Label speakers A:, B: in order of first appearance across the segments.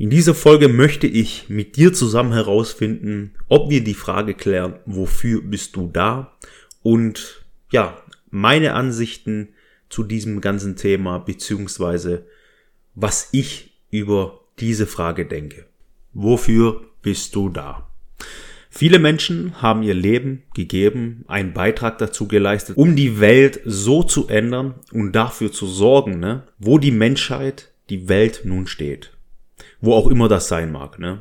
A: In dieser Folge möchte ich mit dir zusammen herausfinden, ob wir die Frage klären, wofür bist du da? Und ja, meine Ansichten zu diesem ganzen Thema, beziehungsweise was ich über diese Frage denke. Wofür bist du da? Viele Menschen haben ihr Leben gegeben, einen Beitrag dazu geleistet, um die Welt so zu ändern und dafür zu sorgen, ne, wo die Menschheit, die Welt nun steht wo auch immer das sein mag. Ne?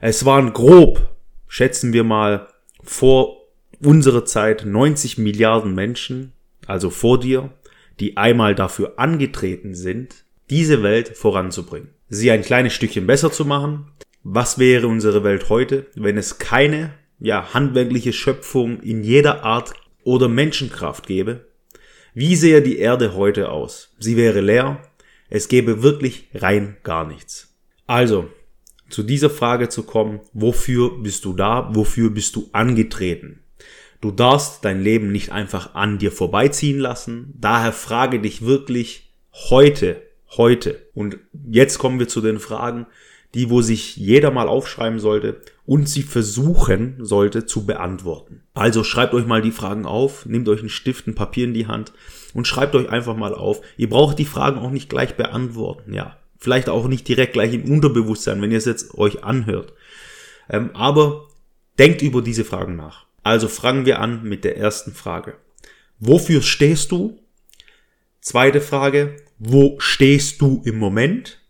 A: Es waren grob, schätzen wir mal, vor unserer Zeit 90 Milliarden Menschen, also vor dir, die einmal dafür angetreten sind, diese Welt voranzubringen. Sie ein kleines Stückchen besser zu machen. Was wäre unsere Welt heute, wenn es keine ja, handwerkliche Schöpfung in jeder Art oder Menschenkraft gäbe? Wie sähe die Erde heute aus? Sie wäre leer. Es gäbe wirklich rein gar nichts. Also, zu dieser Frage zu kommen, wofür bist du da, wofür bist du angetreten? Du darfst dein Leben nicht einfach an dir vorbeiziehen lassen. Daher frage dich wirklich heute, heute. Und jetzt kommen wir zu den Fragen, die wo sich jeder mal aufschreiben sollte und sie versuchen sollte zu beantworten. Also schreibt euch mal die Fragen auf, nehmt euch einen Stift, ein Papier in die Hand und schreibt euch einfach mal auf. Ihr braucht die Fragen auch nicht gleich beantworten, ja. Vielleicht auch nicht direkt gleich im Unterbewusstsein, wenn ihr es jetzt euch anhört. Ähm, aber denkt über diese Fragen nach. Also fangen wir an mit der ersten Frage. Wofür stehst du? Zweite Frage, wo stehst du im Moment?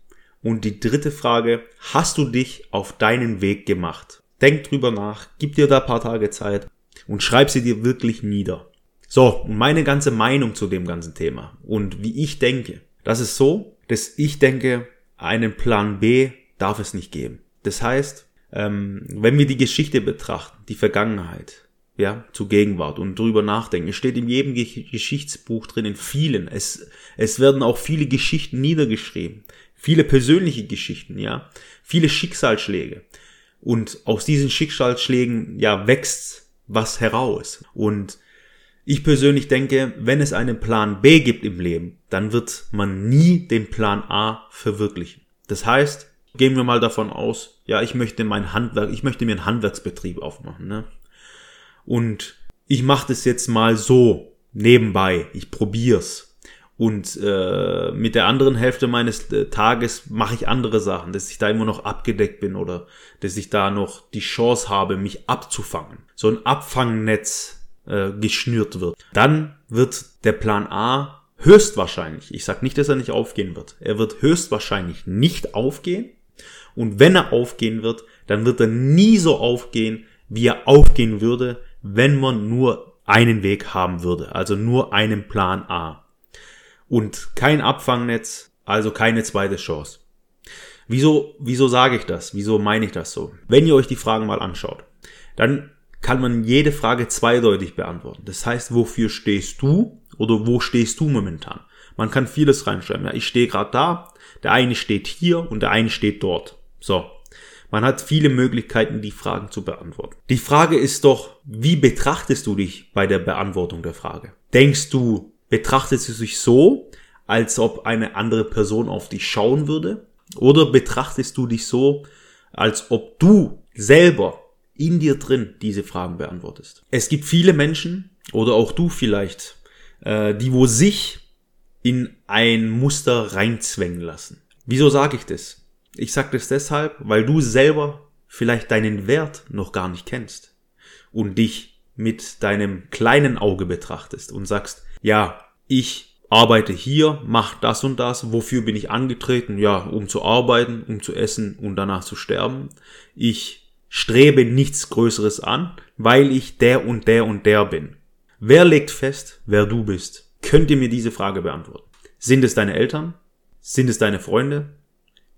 A: Und die dritte Frage, hast du dich auf deinen Weg gemacht? Denk drüber nach, gib dir da ein paar Tage Zeit und schreib sie dir wirklich nieder. So, und meine ganze Meinung zu dem ganzen Thema und wie ich denke. Das ist so, dass ich denke, einen Plan B darf es nicht geben. Das heißt, ähm, wenn wir die Geschichte betrachten, die Vergangenheit, ja, zu Gegenwart und drüber nachdenken. Es steht in jedem Geschichtsbuch drin, in vielen. Es, es werden auch viele Geschichten niedergeschrieben. Viele persönliche Geschichten, ja. Viele Schicksalsschläge. Und aus diesen Schicksalsschlägen, ja, wächst was heraus. Und ich persönlich denke, wenn es einen Plan B gibt im Leben, dann wird man nie den Plan A verwirklichen. Das heißt, gehen wir mal davon aus, ja, ich möchte mein Handwerk, ich möchte mir einen Handwerksbetrieb aufmachen, ne? Und ich mache das jetzt mal so nebenbei, ich probier's. Und äh, mit der anderen Hälfte meines äh, Tages mache ich andere Sachen, dass ich da immer noch abgedeckt bin oder dass ich da noch die Chance habe, mich abzufangen. So ein Abfangnetz äh, geschnürt wird. Dann wird der Plan A höchstwahrscheinlich, ich sage nicht, dass er nicht aufgehen wird, er wird höchstwahrscheinlich nicht aufgehen. Und wenn er aufgehen wird, dann wird er nie so aufgehen, wie er aufgehen würde, wenn man nur einen Weg haben würde, also nur einen Plan A. Und kein Abfangnetz, also keine zweite Chance. Wieso, wieso sage ich das? Wieso meine ich das so? Wenn ihr euch die Fragen mal anschaut, dann kann man jede Frage zweideutig beantworten. Das heißt, wofür stehst du oder wo stehst du momentan? Man kann vieles reinschreiben. Ja, ich stehe gerade da, der eine steht hier und der eine steht dort. So. Man hat viele Möglichkeiten, die Fragen zu beantworten. Die Frage ist doch, wie betrachtest du dich bei der Beantwortung der Frage? Denkst du, betrachtest du dich so, als ob eine andere Person auf dich schauen würde? Oder betrachtest du dich so, als ob du selber in dir drin diese Fragen beantwortest. Es gibt viele Menschen, oder auch du vielleicht, äh, die wo sich in ein Muster reinzwängen lassen. Wieso sage ich das? Ich sage das deshalb, weil du selber vielleicht deinen Wert noch gar nicht kennst und dich mit deinem kleinen Auge betrachtest und sagst, ja, ich arbeite hier, mach das und das, wofür bin ich angetreten? Ja, um zu arbeiten, um zu essen und danach zu sterben. Ich strebe nichts Größeres an, weil ich der und der und der bin. Wer legt fest, wer du bist? Könnt ihr mir diese Frage beantworten? Sind es deine Eltern? Sind es deine Freunde?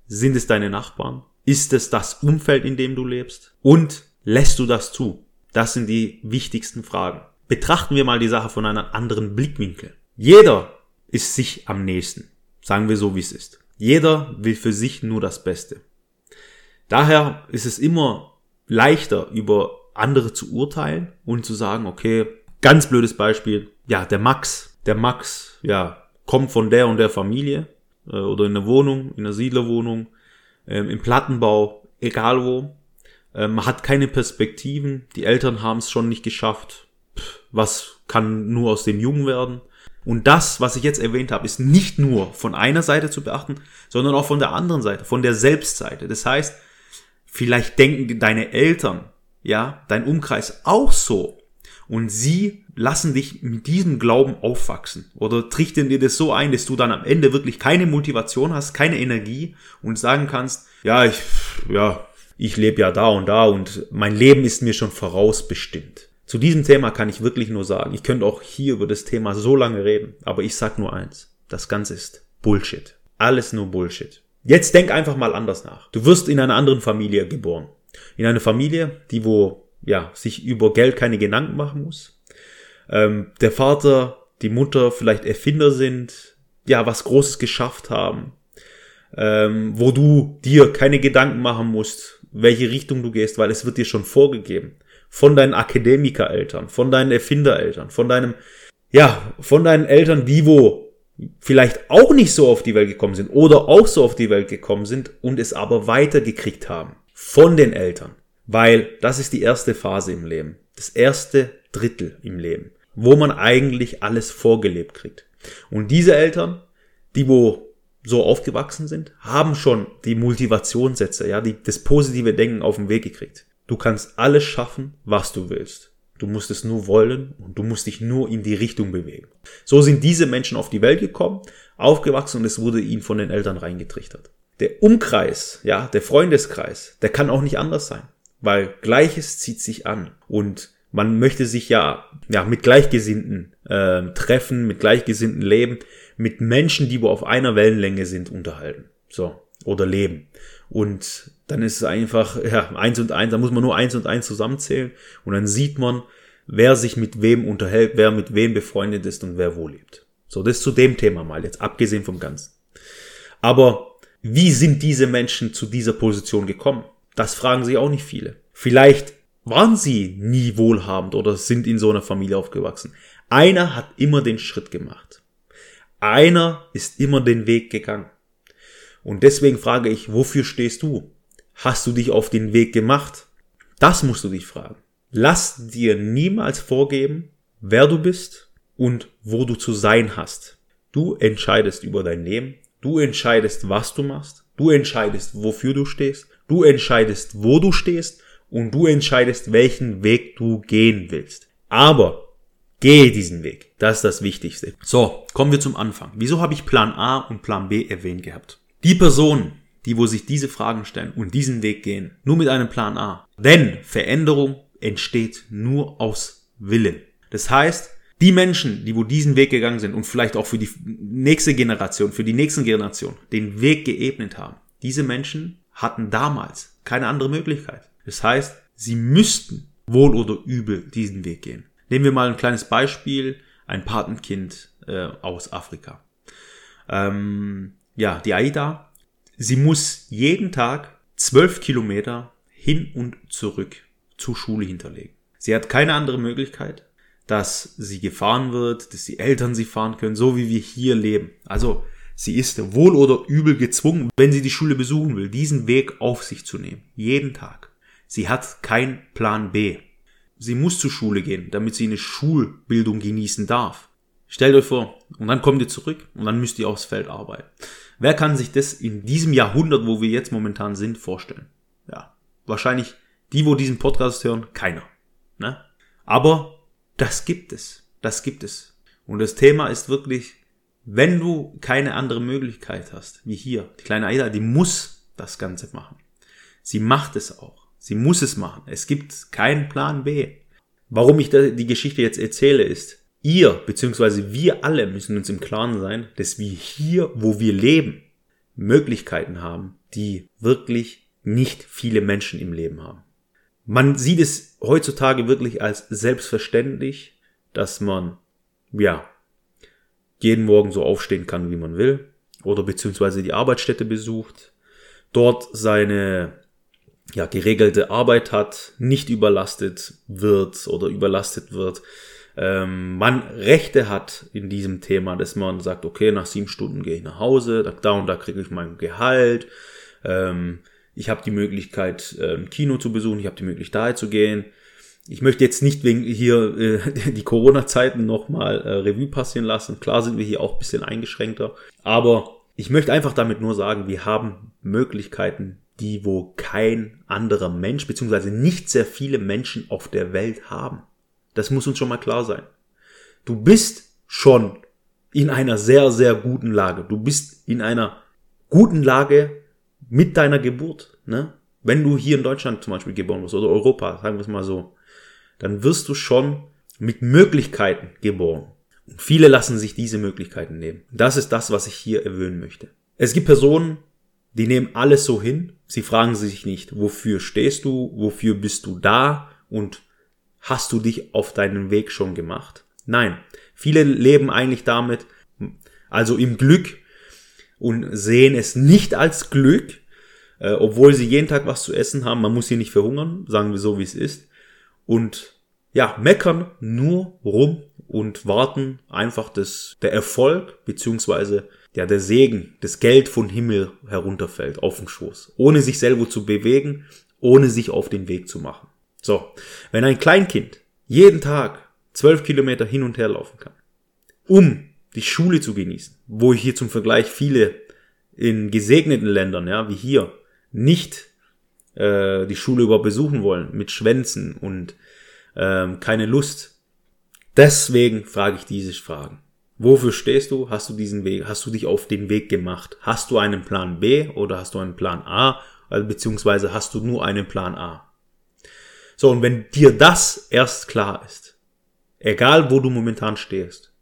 A: Sind es deine Nachbarn? Ist es das Umfeld, in dem du lebst? Und lässt du das zu? Das sind die wichtigsten Fragen. Betrachten wir mal die Sache von einem anderen Blickwinkel. Jeder ist sich am nächsten. Sagen wir so, wie es ist. Jeder will für sich nur das Beste. Daher ist es immer leichter, über andere zu urteilen und zu sagen, okay, ganz blödes Beispiel, ja, der Max, der Max, ja, kommt von der und der Familie äh, oder in der Wohnung, in der Siedlerwohnung, ähm, im Plattenbau, egal wo, ähm, hat keine Perspektiven, die Eltern haben es schon nicht geschafft, Pff, was kann nur aus dem Jungen werden? Und das, was ich jetzt erwähnt habe, ist nicht nur von einer Seite zu beachten, sondern auch von der anderen Seite, von der Selbstseite. Das heißt, vielleicht denken deine Eltern, ja, dein Umkreis auch so. Und sie lassen dich mit diesem Glauben aufwachsen oder trichtern dir das so ein, dass du dann am Ende wirklich keine Motivation hast, keine Energie und sagen kannst, ja, ich, ja, ich lebe ja da und da und mein Leben ist mir schon vorausbestimmt. Zu diesem Thema kann ich wirklich nur sagen, ich könnte auch hier über das Thema so lange reden, aber ich sag nur eins, das Ganze ist Bullshit. Alles nur Bullshit. Jetzt denk einfach mal anders nach. Du wirst in einer anderen Familie geboren. In einer Familie, die wo, ja, sich über Geld keine Gedanken machen muss. Ähm, der Vater, die Mutter vielleicht Erfinder sind, ja, was Großes geschafft haben. Ähm, wo du dir keine Gedanken machen musst, welche Richtung du gehst, weil es wird dir schon vorgegeben von deinen Akademikereltern, von deinen Erfindereltern, von deinem, ja, von deinen Eltern, die wo vielleicht auch nicht so auf die Welt gekommen sind oder auch so auf die Welt gekommen sind und es aber weitergekriegt haben. Von den Eltern. Weil das ist die erste Phase im Leben. Das erste Drittel im Leben. Wo man eigentlich alles vorgelebt kriegt. Und diese Eltern, die wo so aufgewachsen sind, haben schon die Motivationssätze, ja, die, das positive Denken auf den Weg gekriegt. Du kannst alles schaffen, was du willst. Du musst es nur wollen und du musst dich nur in die Richtung bewegen. So sind diese Menschen auf die Welt gekommen, aufgewachsen und es wurde ihnen von den Eltern reingetrichtert. Der Umkreis, ja, der Freundeskreis, der kann auch nicht anders sein, weil Gleiches zieht sich an und man möchte sich ja, ja mit Gleichgesinnten äh, treffen, mit Gleichgesinnten leben, mit Menschen, die wo auf einer Wellenlänge sind, unterhalten. So, oder leben. Und dann ist es einfach, ja, eins und eins, da muss man nur eins und eins zusammenzählen und dann sieht man, wer sich mit wem unterhält, wer mit wem befreundet ist und wer wo lebt. So, das zu dem Thema mal jetzt, abgesehen vom Ganzen. Aber wie sind diese Menschen zu dieser Position gekommen? Das fragen sich auch nicht viele. Vielleicht waren sie nie wohlhabend oder sind in so einer Familie aufgewachsen. Einer hat immer den Schritt gemacht. Einer ist immer den Weg gegangen. Und deswegen frage ich, wofür stehst du? Hast du dich auf den Weg gemacht? Das musst du dich fragen. Lass dir niemals vorgeben, wer du bist und wo du zu sein hast. Du entscheidest über dein Leben. Du entscheidest, was du machst. Du entscheidest, wofür du stehst. Du entscheidest, wo du stehst. Und du entscheidest, welchen Weg du gehen willst. Aber gehe diesen Weg. Das ist das Wichtigste. So, kommen wir zum Anfang. Wieso habe ich Plan A und Plan B erwähnt gehabt? Die Personen, die wo sich diese Fragen stellen und diesen Weg gehen, nur mit einem Plan A. Denn Veränderung entsteht nur aus Willen. Das heißt, die Menschen, die wo diesen Weg gegangen sind und vielleicht auch für die nächste Generation, für die nächsten Generationen den Weg geebnet haben, diese Menschen hatten damals keine andere Möglichkeit. Das heißt, sie müssten wohl oder übel diesen Weg gehen. Nehmen wir mal ein kleines Beispiel, ein Patenkind äh, aus Afrika. Ähm, ja, die Aida, sie muss jeden Tag zwölf Kilometer hin und zurück zur Schule hinterlegen. Sie hat keine andere Möglichkeit, dass sie gefahren wird, dass die Eltern sie fahren können, so wie wir hier leben. Also sie ist wohl oder übel gezwungen, wenn sie die Schule besuchen will, diesen Weg auf sich zu nehmen. Jeden Tag. Sie hat keinen Plan B. Sie muss zur Schule gehen, damit sie eine Schulbildung genießen darf. Stellt euch vor, und dann kommt ihr zurück und dann müsst ihr aufs Feld arbeiten. Wer kann sich das in diesem Jahrhundert, wo wir jetzt momentan sind, vorstellen? Ja, wahrscheinlich die, wo diesen Podcast hören, keiner. Ne? Aber das gibt es. Das gibt es. Und das Thema ist wirklich, wenn du keine andere Möglichkeit hast, wie hier, die kleine Aida, die muss das Ganze machen. Sie macht es auch. Sie muss es machen. Es gibt keinen Plan B. Warum ich die Geschichte jetzt erzähle, ist, ihr bzw. wir alle müssen uns im Klaren sein, dass wir hier, wo wir leben, Möglichkeiten haben, die wirklich nicht viele Menschen im Leben haben. Man sieht es heutzutage wirklich als selbstverständlich, dass man, ja, jeden Morgen so aufstehen kann, wie man will, oder beziehungsweise die Arbeitsstätte besucht, dort seine ja, geregelte Arbeit hat, nicht überlastet wird oder überlastet wird, ähm, man Rechte hat in diesem Thema, dass man sagt, okay, nach sieben Stunden gehe ich nach Hause, da, und da kriege ich mein Gehalt, ähm, ich habe die Möglichkeit, ein Kino zu besuchen, ich habe die Möglichkeit, daher zu gehen. Ich möchte jetzt nicht wegen hier äh, die Corona-Zeiten nochmal äh, Revue passieren lassen. Klar sind wir hier auch ein bisschen eingeschränkter. Aber ich möchte einfach damit nur sagen, wir haben Möglichkeiten, die wo kein anderer Mensch, beziehungsweise nicht sehr viele Menschen auf der Welt haben. Das muss uns schon mal klar sein. Du bist schon in einer sehr, sehr guten Lage. Du bist in einer guten Lage mit deiner Geburt. Ne? Wenn du hier in Deutschland zum Beispiel geboren wirst oder Europa, sagen wir es mal so, dann wirst du schon mit Möglichkeiten geboren. Und viele lassen sich diese Möglichkeiten nehmen. Das ist das, was ich hier erwähnen möchte. Es gibt Personen, die nehmen alles so hin. Sie fragen sich nicht, wofür stehst du, wofür bist du da und hast du dich auf deinen Weg schon gemacht? Nein, viele leben eigentlich damit, also im Glück und sehen es nicht als Glück, äh, obwohl sie jeden Tag was zu essen haben. Man muss hier nicht verhungern, sagen wir so, wie es ist. Und ja, meckern nur rum und warten einfach, dass der Erfolg beziehungsweise ja der Segen, das Geld von Himmel herunterfällt auf den Schoß, ohne sich selber zu bewegen, ohne sich auf den Weg zu machen. So, wenn ein Kleinkind jeden Tag zwölf Kilometer hin und her laufen kann, um die Schule zu genießen, wo ich hier zum Vergleich viele in gesegneten Ländern, ja, wie hier, nicht äh, die Schule über besuchen wollen, mit Schwänzen und ähm, keine Lust. Deswegen frage ich diese Fragen. Wofür stehst du? Hast du diesen Weg, hast du dich auf den Weg gemacht? Hast du einen Plan B oder hast du einen Plan A? Also, beziehungsweise hast du nur einen Plan A? So, und wenn dir das erst klar ist, egal wo du momentan stehst,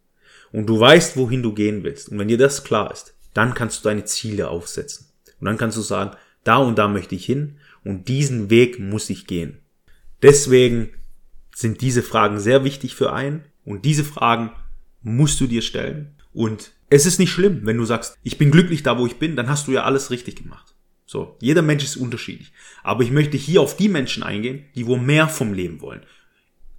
A: und du weißt, wohin du gehen willst, und wenn dir das klar ist, dann kannst du deine Ziele aufsetzen. Und dann kannst du sagen, da und da möchte ich hin und diesen Weg muss ich gehen. Deswegen sind diese Fragen sehr wichtig für einen und diese Fragen musst du dir stellen. Und es ist nicht schlimm, wenn du sagst, ich bin glücklich da, wo ich bin, dann hast du ja alles richtig gemacht. So, jeder Mensch ist unterschiedlich. Aber ich möchte hier auf die Menschen eingehen, die wo mehr vom Leben wollen.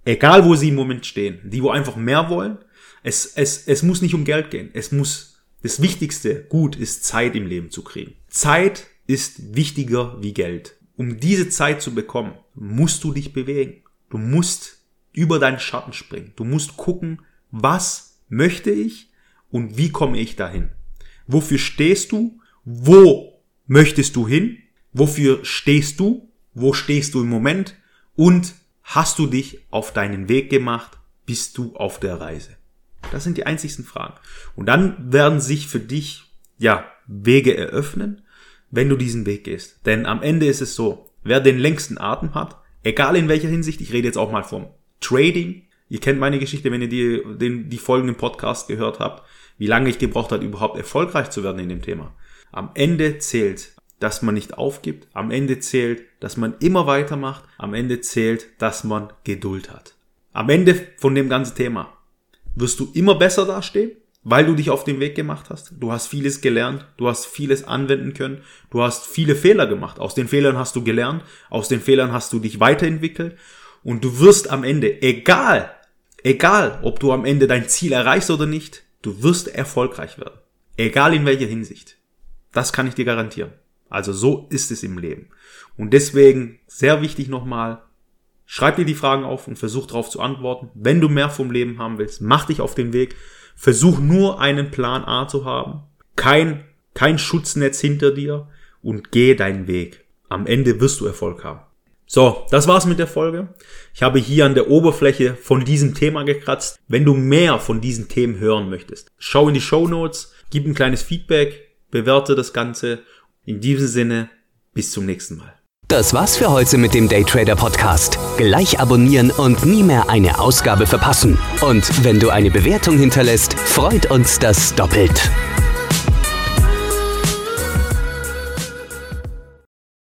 A: Egal, wo sie im Moment stehen, die wo einfach mehr wollen. Es, es, es muss nicht um Geld gehen. Es muss, das wichtigste Gut ist Zeit im Leben zu kriegen. Zeit ist wichtiger wie Geld. Um diese Zeit zu bekommen, musst du dich bewegen. Du musst über deinen Schatten springen. Du musst gucken, was möchte ich und wie komme ich dahin. Wofür stehst du? Wo möchtest du hin? Wofür stehst du? Wo stehst du im Moment? Und hast du dich auf deinen Weg gemacht? Bist du auf der Reise? Das sind die einzigsten Fragen. Und dann werden sich für dich, ja, Wege eröffnen, wenn du diesen Weg gehst. Denn am Ende ist es so, wer den längsten Atem hat, egal in welcher Hinsicht, ich rede jetzt auch mal vom Trading. Ihr kennt meine Geschichte, wenn ihr die, den, die folgenden Podcast gehört habt, wie lange ich gebraucht habe, überhaupt erfolgreich zu werden in dem Thema. Am Ende zählt, dass man nicht aufgibt. Am Ende zählt, dass man immer weitermacht. Am Ende zählt, dass man Geduld hat. Am Ende von dem ganzen Thema wirst du immer besser dastehen weil du dich auf den Weg gemacht hast. Du hast vieles gelernt, du hast vieles anwenden können, du hast viele Fehler gemacht. Aus den Fehlern hast du gelernt, aus den Fehlern hast du dich weiterentwickelt und du wirst am Ende, egal, egal, ob du am Ende dein Ziel erreichst oder nicht, du wirst erfolgreich werden. Egal in welcher Hinsicht. Das kann ich dir garantieren. Also so ist es im Leben. Und deswegen sehr wichtig nochmal, schreib dir die Fragen auf und versuch darauf zu antworten. Wenn du mehr vom Leben haben willst, mach dich auf den Weg Versuch nur einen Plan A zu haben. Kein, kein Schutznetz hinter dir und geh deinen Weg. Am Ende wirst du Erfolg haben. So, das war's mit der Folge. Ich habe hier an der Oberfläche von diesem Thema gekratzt. Wenn du mehr von diesen Themen hören möchtest, schau in die Show Notes, gib ein kleines Feedback, bewerte das Ganze. In diesem Sinne, bis zum nächsten Mal.
B: Das war's für heute mit dem Daytrader Podcast. Gleich abonnieren und nie mehr eine Ausgabe verpassen. Und wenn du eine Bewertung hinterlässt, freut uns das doppelt.